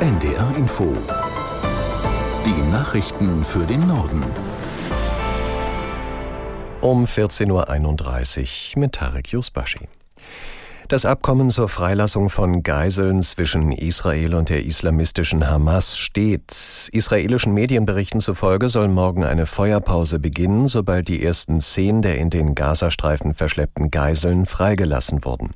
NDR Info. Die Nachrichten für den Norden. Um 14.31 Uhr mit Tarek Yusbashi. Das Abkommen zur Freilassung von Geiseln zwischen Israel und der islamistischen Hamas steht. Israelischen Medienberichten zufolge soll morgen eine Feuerpause beginnen, sobald die ersten zehn der in den Gazastreifen verschleppten Geiseln freigelassen wurden.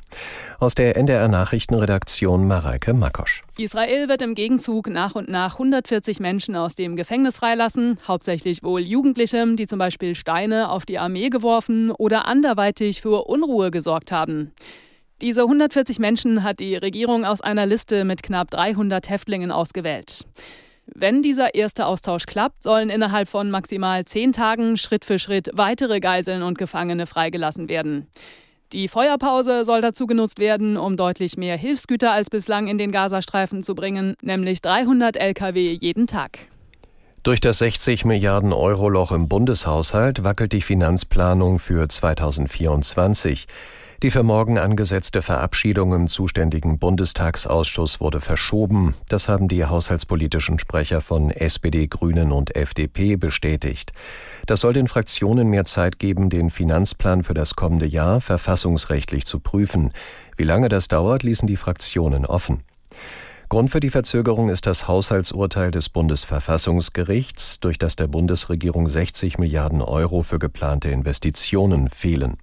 Aus der NDR Nachrichtenredaktion Mareike Makosch. Israel wird im Gegenzug nach und nach 140 Menschen aus dem Gefängnis freilassen, hauptsächlich wohl Jugendliche, die zum Beispiel Steine auf die Armee geworfen oder anderweitig für Unruhe gesorgt haben. Diese 140 Menschen hat die Regierung aus einer Liste mit knapp 300 Häftlingen ausgewählt. Wenn dieser erste Austausch klappt, sollen innerhalb von maximal zehn Tagen Schritt für Schritt weitere Geiseln und Gefangene freigelassen werden. Die Feuerpause soll dazu genutzt werden, um deutlich mehr Hilfsgüter als bislang in den Gazastreifen zu bringen, nämlich 300 Lkw jeden Tag. Durch das 60 Milliarden Euro Loch im Bundeshaushalt wackelt die Finanzplanung für 2024. Die für morgen angesetzte Verabschiedung im zuständigen Bundestagsausschuss wurde verschoben. Das haben die haushaltspolitischen Sprecher von SPD, Grünen und FDP bestätigt. Das soll den Fraktionen mehr Zeit geben, den Finanzplan für das kommende Jahr verfassungsrechtlich zu prüfen. Wie lange das dauert, ließen die Fraktionen offen. Grund für die Verzögerung ist das Haushaltsurteil des Bundesverfassungsgerichts, durch das der Bundesregierung 60 Milliarden Euro für geplante Investitionen fehlen.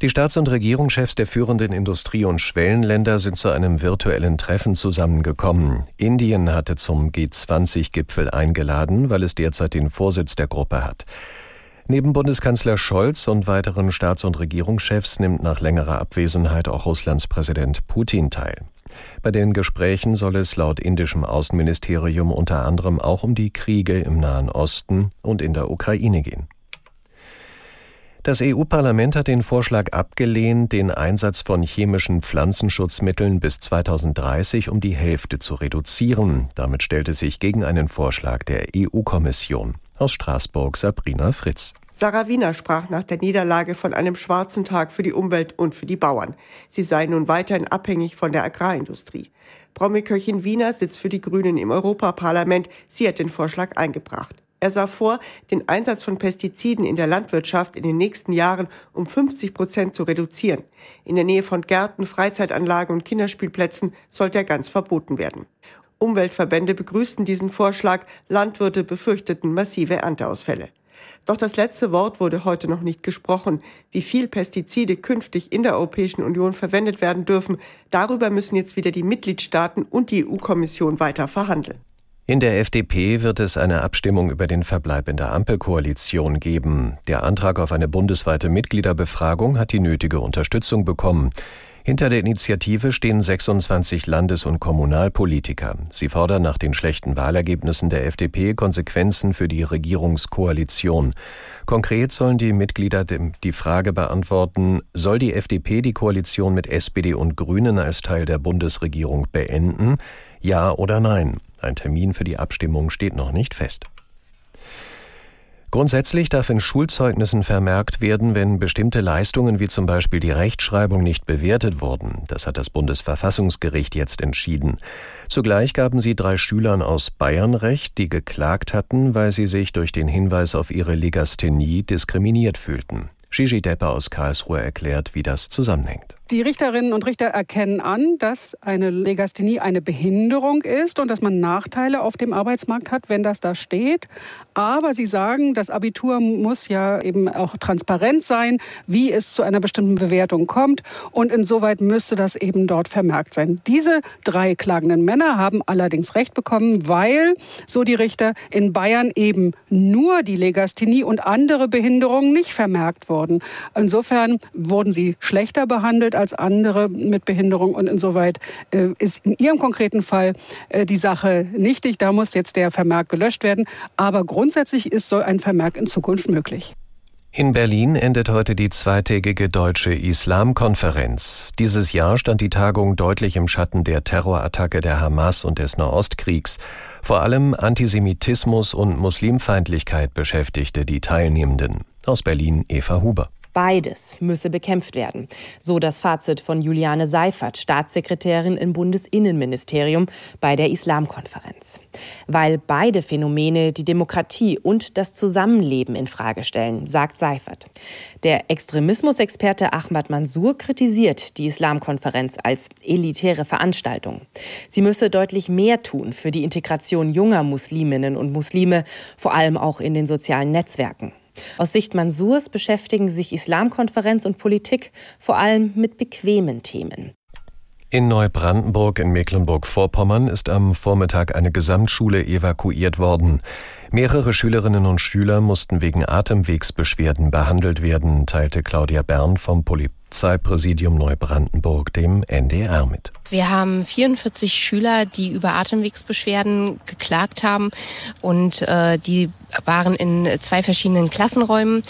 Die Staats- und Regierungschefs der führenden Industrie- und Schwellenländer sind zu einem virtuellen Treffen zusammengekommen. Indien hatte zum G20-Gipfel eingeladen, weil es derzeit den Vorsitz der Gruppe hat. Neben Bundeskanzler Scholz und weiteren Staats- und Regierungschefs nimmt nach längerer Abwesenheit auch Russlands Präsident Putin teil. Bei den Gesprächen soll es laut indischem Außenministerium unter anderem auch um die Kriege im Nahen Osten und in der Ukraine gehen. Das EU-Parlament hat den Vorschlag abgelehnt, den Einsatz von chemischen Pflanzenschutzmitteln bis 2030 um die Hälfte zu reduzieren. Damit stellt es sich gegen einen Vorschlag der EU-Kommission. Aus Straßburg Sabrina Fritz. Sarah Wiener sprach nach der Niederlage von einem schwarzen Tag für die Umwelt und für die Bauern. Sie sei nun weiterhin abhängig von der Agrarindustrie. Promiköchin Wiener sitzt für die Grünen im Europaparlament. Sie hat den Vorschlag eingebracht. Er sah vor, den Einsatz von Pestiziden in der Landwirtschaft in den nächsten Jahren um 50 Prozent zu reduzieren. In der Nähe von Gärten, Freizeitanlagen und Kinderspielplätzen sollte er ganz verboten werden. Umweltverbände begrüßten diesen Vorschlag, Landwirte befürchteten massive Ernteausfälle. Doch das letzte Wort wurde heute noch nicht gesprochen. Wie viel Pestizide künftig in der Europäischen Union verwendet werden dürfen, darüber müssen jetzt wieder die Mitgliedstaaten und die EU-Kommission weiter verhandeln. In der FDP wird es eine Abstimmung über den Verbleib in der Ampelkoalition geben. Der Antrag auf eine bundesweite Mitgliederbefragung hat die nötige Unterstützung bekommen. Hinter der Initiative stehen 26 Landes- und Kommunalpolitiker. Sie fordern nach den schlechten Wahlergebnissen der FDP Konsequenzen für die Regierungskoalition. Konkret sollen die Mitglieder die Frage beantworten, soll die FDP die Koalition mit SPD und Grünen als Teil der Bundesregierung beenden? Ja oder nein? Ein Termin für die Abstimmung steht noch nicht fest. Grundsätzlich darf in Schulzeugnissen vermerkt werden, wenn bestimmte Leistungen wie zum Beispiel die Rechtschreibung nicht bewertet wurden. Das hat das Bundesverfassungsgericht jetzt entschieden. Zugleich gaben sie drei Schülern aus Bayern recht, die geklagt hatten, weil sie sich durch den Hinweis auf ihre Legasthenie diskriminiert fühlten. Gigi Depper aus Karlsruhe erklärt, wie das zusammenhängt. Die Richterinnen und Richter erkennen an, dass eine Legasthenie eine Behinderung ist und dass man Nachteile auf dem Arbeitsmarkt hat, wenn das da steht. Aber sie sagen, das Abitur muss ja eben auch transparent sein, wie es zu einer bestimmten Bewertung kommt. Und insoweit müsste das eben dort vermerkt sein. Diese drei klagenden Männer haben allerdings Recht bekommen, weil, so die Richter, in Bayern eben nur die Legasthenie und andere Behinderungen nicht vermerkt wurden. Insofern wurden sie schlechter behandelt als andere mit Behinderung. Und insoweit äh, ist in Ihrem konkreten Fall äh, die Sache nichtig. Da muss jetzt der Vermerk gelöscht werden. Aber grundsätzlich ist so ein Vermerk in Zukunft möglich. In Berlin endet heute die zweitägige deutsche Islamkonferenz. Dieses Jahr stand die Tagung deutlich im Schatten der Terrorattacke der Hamas und des Nahostkriegs. Vor allem Antisemitismus und Muslimfeindlichkeit beschäftigte die Teilnehmenden. Aus Berlin Eva Huber. Beides müsse bekämpft werden. So das Fazit von Juliane Seifert, Staatssekretärin im Bundesinnenministerium bei der Islamkonferenz. Weil beide Phänomene die Demokratie und das Zusammenleben in Frage stellen, sagt Seifert. Der Extremismusexperte Ahmad Mansour kritisiert die Islamkonferenz als elitäre Veranstaltung. Sie müsse deutlich mehr tun für die Integration junger Musliminnen und Muslime, vor allem auch in den sozialen Netzwerken. Aus Sicht Mansurs beschäftigen sich Islamkonferenz und Politik vor allem mit bequemen Themen. In Neubrandenburg in Mecklenburg-Vorpommern ist am Vormittag eine Gesamtschule evakuiert worden. Mehrere Schülerinnen und Schüler mussten wegen Atemwegsbeschwerden behandelt werden, teilte Claudia Bern vom Polizeipräsidium Neubrandenburg dem NDR mit. Wir haben 44 Schüler, die über Atemwegsbeschwerden geklagt haben und äh, die waren in zwei verschiedenen Klassenräumen.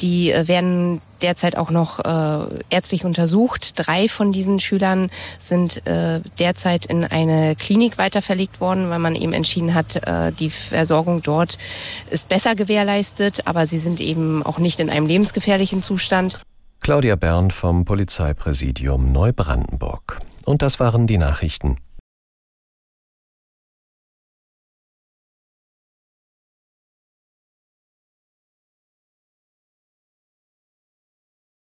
Die äh, werden derzeit auch noch äh, ärztlich untersucht. Drei von diesen Schülern sind äh, derzeit in eine Klinik weiterverlegt worden, weil man eben entschieden hat, äh, die Versorgung dort ist besser gewährleistet, aber sie sind eben auch nicht in einem lebensgefährlichen Zustand. Claudia Bern vom Polizeipräsidium Neubrandenburg. Und das waren die Nachrichten.